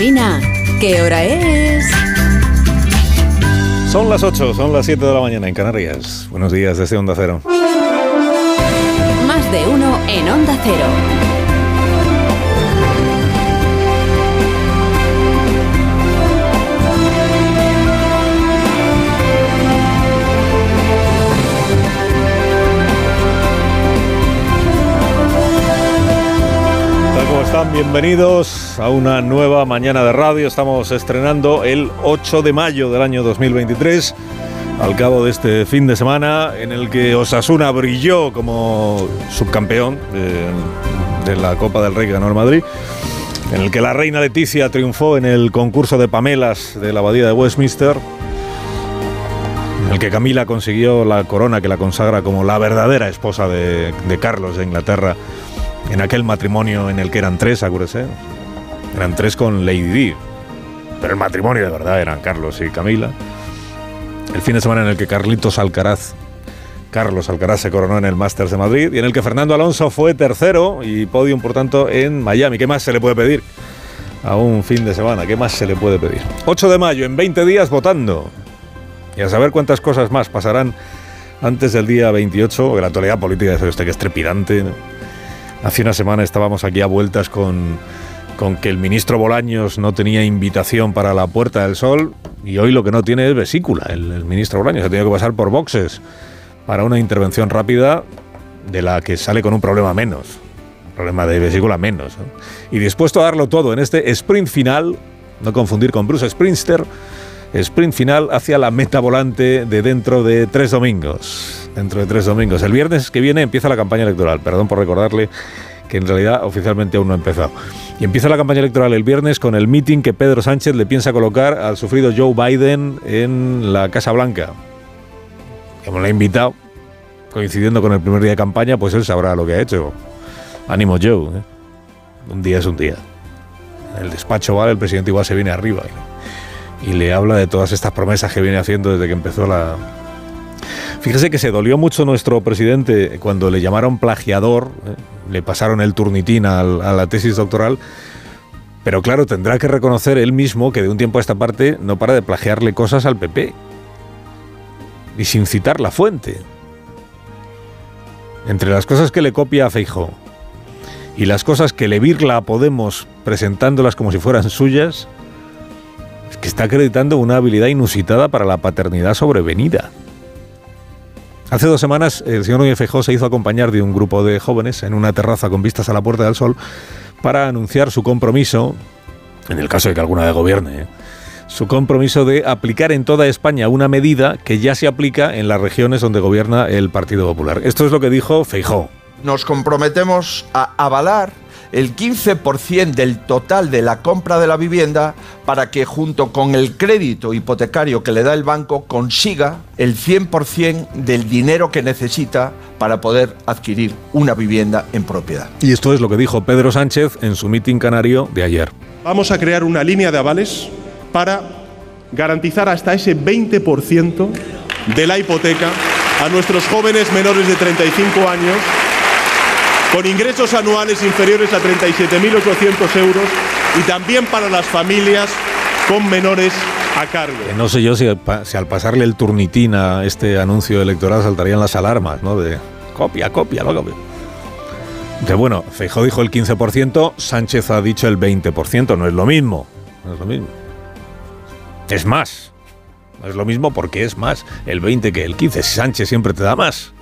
Alsina, ¿qué hora es? Son las 8, son las 7 de la mañana en Canarias. Buenos días desde Onda Cero. Más de uno en Onda Cero. Bienvenidos a una nueva mañana de radio. Estamos estrenando el 8 de mayo del año 2023, al cabo de este fin de semana en el que Osasuna brilló como subcampeón de, de la Copa del Rey que ganó el Madrid, en el que la reina Leticia triunfó en el concurso de Pamelas de la Abadía de Westminster, en el que Camila consiguió la corona que la consagra como la verdadera esposa de Carlos de Inglaterra en aquel matrimonio en el que eran tres, acuérdese. Eran tres con Lady Di. Pero el matrimonio de verdad eran Carlos y Camila. El fin de semana en el que Carlitos Alcaraz, Carlos Alcaraz se coronó en el Masters de Madrid y en el que Fernando Alonso fue tercero y podium, por tanto, en Miami. ¿Qué más se le puede pedir a un fin de semana? ¿Qué más se le puede pedir? 8 de mayo, en 20 días votando. Y a saber cuántas cosas más pasarán antes del día 28, porque la actualidad política es usted que es trepidante. Hace una semana estábamos aquí a vueltas con, con que el ministro Bolaños no tenía invitación para la Puerta del Sol y hoy lo que no tiene es vesícula. El, ministro Bolaños ha tenido que pasar por boxes para una intervención rápida de la que sale con un problema menos. Un problema de vesícula menos. ¿no? Y dispuesto a darlo todo en este sprint final, no confundir con Bruce Sprinster, sprint final hacia la meta volante de dentro de tres domingos. Dentro de tres domingos. El viernes que viene empieza la campaña electoral. Perdón por recordarle que en realidad oficialmente aún no ha empezado. Y empieza la campaña electoral el viernes con el meeting que Pedro Sánchez le piensa colocar al sufrido Joe Biden en la Casa Blanca. Como le ha invitado, coincidiendo con el primer día de campaña, pues él sabrá lo que ha hecho. Ánimo Joe. ¿eh? Un día es un día. En el despacho vale, el presidente igual se viene arriba y le habla de todas estas promesas que viene haciendo desde que empezó la, Fíjese que se dolió mucho nuestro presidente cuando le llamaron plagiador, ¿eh? le pasaron el turnitín a, la tesis doctoral, pero claro, tendrá que reconocer él mismo que de un tiempo a esta parte no para de plagiarle cosas al PP. Y sin citar la fuente. Entre las cosas que le copia a Feijó y las cosas que le virla a Podemos presentándolas como si fueran suyas, es que está acreditando una habilidad inusitada para la paternidad sobrevenida. Hace dos semanas el señor Núñez Feijóo se hizo acompañar de un grupo de jóvenes en una terraza con vistas a la Puerta del Sol para anunciar su compromiso, en el caso de que alguna de gobierne, ¿eh? su compromiso de aplicar en toda España una medida que ya se aplica en las regiones donde gobierna el Partido Popular. Esto es lo que dijo Feijóo. Nos comprometemos a avalar el 15% del total de la compra de la vivienda para que junto con el crédito hipotecario que le da el banco consiga el 100% del dinero que necesita para poder adquirir una vivienda en propiedad. Y esto es lo que dijo Pedro Sánchez en su mitin canario de ayer. Vamos a crear una línea de avales para garantizar hasta ese 20% de la hipoteca a nuestros jóvenes menores de 35 años con ingresos anuales inferiores a 37.800 euros y también para las familias con menores a cargo. Que no sé yo si, si, al pasarle el turnitín a este anuncio electoral saltarían las alarmas, ¿no? De copia, copia, no copia. De bueno, Feijóo dijo el 15%, Sánchez ha dicho el 20%, no es lo mismo. No es lo mismo. Es más. No es lo mismo porque es más el 20 que el 15. Sánchez siempre te da más.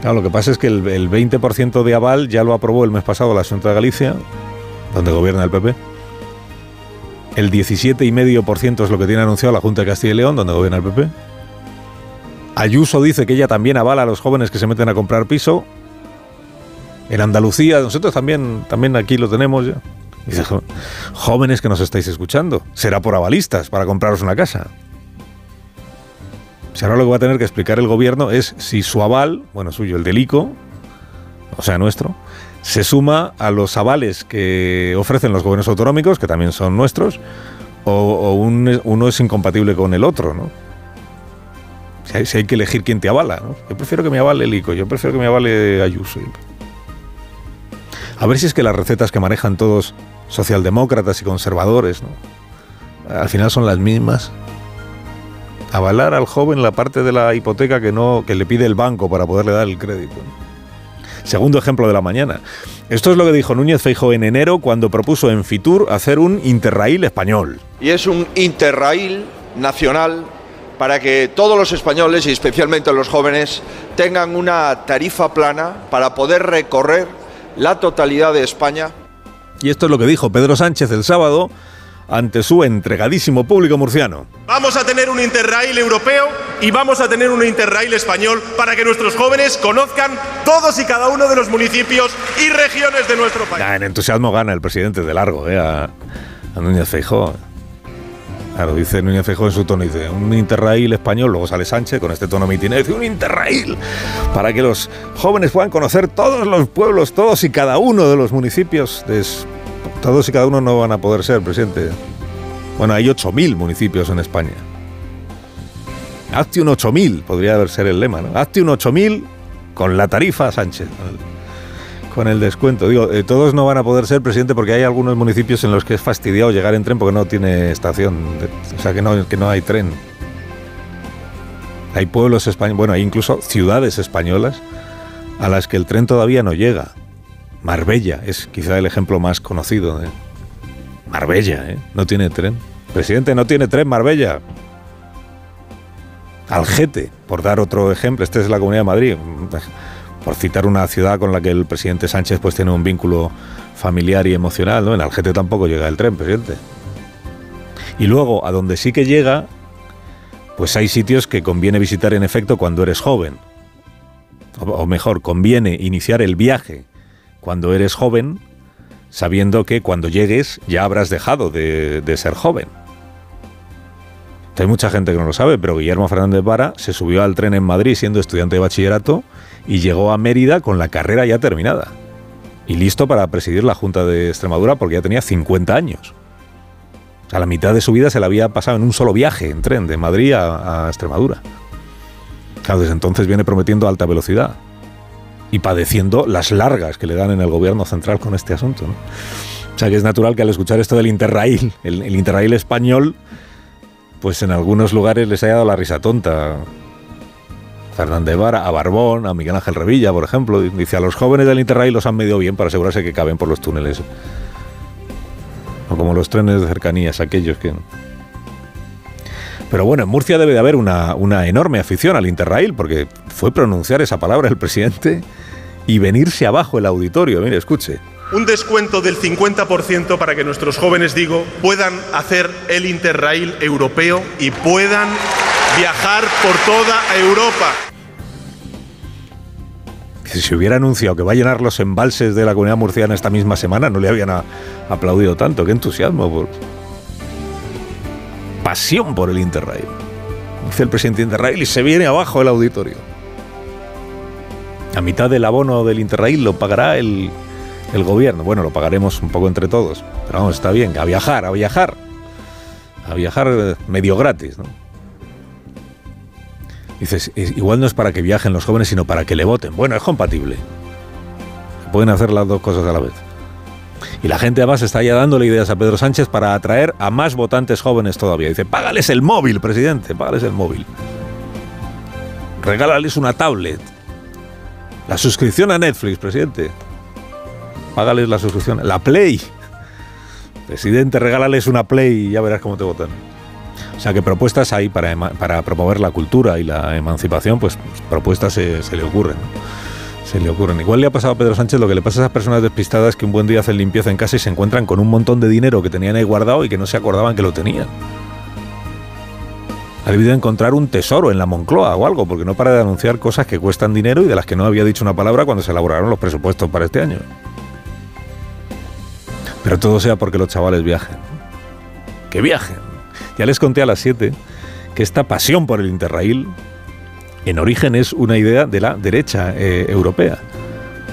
Claro, lo que pasa es que el, el 20% de aval ya lo aprobó el mes pasado la Junta de Galicia, donde gobierna el PP. El 17,5% es lo que tiene anunciado la Junta de Castilla y León, donde gobierna el PP. Ayuso dice que ella también avala a los jóvenes que se meten a comprar piso. En Andalucía, nosotros también, también aquí lo tenemos jóvenes que nos estáis escuchando, será por avalistas para compraros una casa. Si ahora lo que va a tener que explicar el gobierno es si su aval, bueno, suyo, el del ICO, o sea, nuestro, se suma a los avales que ofrecen los gobiernos autonómicos, que también son nuestros, o, o un, uno es incompatible con el otro, ¿no? Si hay, si hay, que elegir quién te avala, ¿no? Yo prefiero que me avale el ICO, yo prefiero que me avale Ayuso. A ver si es que las recetas que manejan todos socialdemócratas y conservadores, ¿no? al final son las mismas. Avalar al joven la parte de la hipoteca que no que le pide el banco para poderle dar el crédito. Segundo ejemplo de la mañana. Esto es lo que dijo Núñez Feijóo en enero cuando propuso en Fitur hacer un Interrail español. Y es un Interrail nacional para que todos los españoles y especialmente los jóvenes tengan una tarifa plana para poder recorrer la totalidad de España. Y esto es lo que dijo Pedro Sánchez el sábado ante su entregadísimo público murciano. Vamos a tener un Interrail europeo y vamos a tener un Interrail español para que nuestros jóvenes conozcan todos y cada uno de los municipios y regiones de nuestro país. en entusiasmo gana el presidente de largo, ¿eh? a, a Núñez Feijóo. Claro, dice Núñez Feijóo en su tono, dice, un Interrail español, luego sale Sánchez con este tono mitinero, dice, un Interrail, para que los jóvenes puedan conocer todos los pueblos, todos y cada uno de los municipios. De, todos y cada uno no van a poder ser, presidente. Bueno, hay 8.000 municipios en España. Hazte un 8.000, podría haber ser el lema, ¿no? Hazte un 8.000 con la tarifa Sánchez con el descuento. Digo, eh, todos no van a poder ser presidente porque hay algunos municipios en los que es fastidiado llegar en tren porque no tiene estación, o sea que no, que no hay tren. Hay pueblos españoles, bueno, hay incluso ciudades españolas a las que el tren todavía no llega. Marbella es quizá el ejemplo más conocido. Marbella, ¿eh? No tiene tren. Presidente, no tiene tren Marbella. Algete, por dar otro ejemplo, este es la Comunidad de Madrid por citar una ciudad con la que el presidente Sánchez pues tiene un vínculo familiar y emocional, ¿no? En Algete tampoco llega el tren, presidente. Y luego, a donde sí que llega, pues hay sitios que conviene visitar en efecto cuando eres joven. O, mejor, conviene iniciar el viaje cuando eres joven, sabiendo que cuando llegues ya habrás dejado de, de ser joven. Hay mucha gente que no lo sabe, pero Guillermo Fernández Vara se subió al tren en Madrid siendo estudiante de bachillerato y llegó a Mérida con la carrera ya terminada y listo para presidir la Junta de Extremadura porque ya tenía 50 años. O sea, la mitad de su vida se la había pasado en un solo viaje en tren de Madrid a, Extremadura. Claro, desde entonces viene prometiendo alta velocidad y padeciendo las largas que le dan en el gobierno central con este asunto. O sea que es natural que al escuchar esto del Interrail, el, el Interrail español, pues en algunos lugares les haya dado la risa tonta. Fernández Vara, a Barbón, a Miguel Ángel Revilla, por ejemplo. Dice, a los jóvenes del Interrail los han medido bien para asegurarse que caben por los túneles. O como los trenes de cercanías, aquellos que... Pero bueno, en Murcia debe de haber una, una enorme afición al Interrail, porque fue pronunciar esa palabra el presidente y venirse abajo el auditorio. Mire, escuche un descuento del 50% para que nuestros jóvenes, digo, puedan hacer el Interrail europeo y puedan viajar por toda Europa. Si hubiera anunciado que va a llenar los embalses de la comunidad murciana esta misma semana, no le habían aplaudido tanto. Qué entusiasmo. Por... Pasión por el Interrail. Dice el presidente Interrail y se viene abajo el auditorio. A mitad del abono del Interrail lo pagará el, el gobierno. Bueno, lo pagaremos un poco entre todos. Pero vamos, está bien. A viajar, a viajar. A viajar eh, medio gratis, ¿no? Dices, igual no es para que viajen los jóvenes, sino para que le voten. Bueno, es compatible. pueden hacer las dos cosas a la vez. Y la gente además está ya dándole ideas a Pedro Sánchez para atraer a más votantes jóvenes todavía. Dice, págales el móvil, presidente, págales el móvil. Regálales una tablet. La suscripción a Netflix, presidente. Págales la suscripción. La Play. Presidente, regálales una Play y ya verás cómo te votan. O sea que propuestas hay para, para promover la cultura y la emancipación, pues propuestas se, le ocurren. Se le ocurren. Igual le ha pasado a Pedro Sánchez lo que le pasa a esas personas despistadas que un buen día hacen limpieza en casa y se encuentran con un montón de dinero que tenían ahí guardado y que no se acordaban que lo tenían. Ha debido encontrar un tesoro en la Moncloa o algo, porque no para de anunciar cosas que cuestan dinero y de las que no había dicho una palabra cuando se elaboraron los presupuestos para este año. Pero todo sea porque los chavales viajen. Que viajen. Ya les conté a las 7 que esta pasión por el Interrail en origen es una idea de la derecha eh, europea.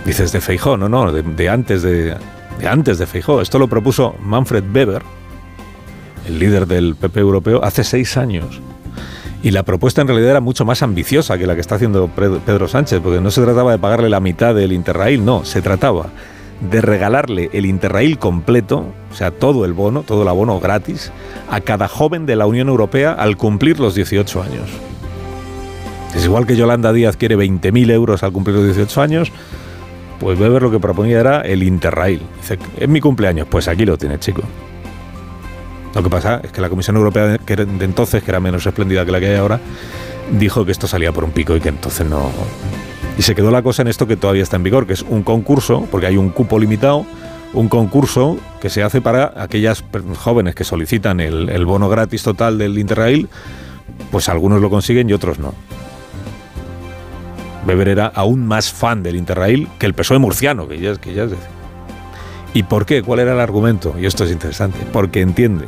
Dices de Feijó, no, no, de, antes de, de, antes de Feijó. Esto lo propuso Manfred Weber, el líder del PP europeo, hace seis años. Y la propuesta en realidad era mucho más ambiciosa que la que está haciendo Pedro Sánchez, porque no se trataba de pagarle la mitad del Interrail, no, se trataba de regalarle el Interrail completo, o sea, todo el bono, todo el abono gratis, a cada joven de la Unión Europea al cumplir los 18 años. Es igual que Yolanda Díaz quiere 20.000 euros al cumplir los 18 años, pues Weber lo que proponía era el Interrail. Dice, es mi cumpleaños, pues aquí lo tiene, chico. Lo que pasa es que la Comisión Europea de entonces, que era menos espléndida que la que hay ahora, dijo que esto salía por un pico y que entonces no... Y se quedó la cosa en esto que todavía está en vigor, que es un concurso, porque hay un cupo limitado, un concurso que se hace para aquellas jóvenes que solicitan el bono gratis total del Interrail, pues algunos lo consiguen y otros no. Weber era aún más fan del Interrail que el PSOE murciano, que ya, que ya es decir. ¿Y por qué? ¿Cuál era el argumento? Y esto es interesante. Porque entiende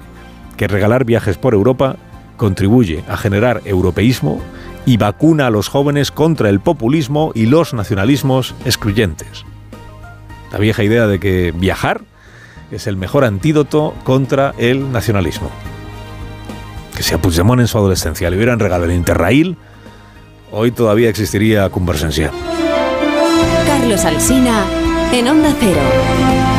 que regalar viajes por Europa contribuye a generar europeísmo y vacuna a los jóvenes contra el populismo y los nacionalismos excluyentes. La vieja idea de que viajar es el mejor antídoto contra el nacionalismo. Que si a Puigdemont en su adolescencia le hubieran regalado el Interrail, hoy todavía existiría Conversencia. Carlos Alsina en Onda Cero.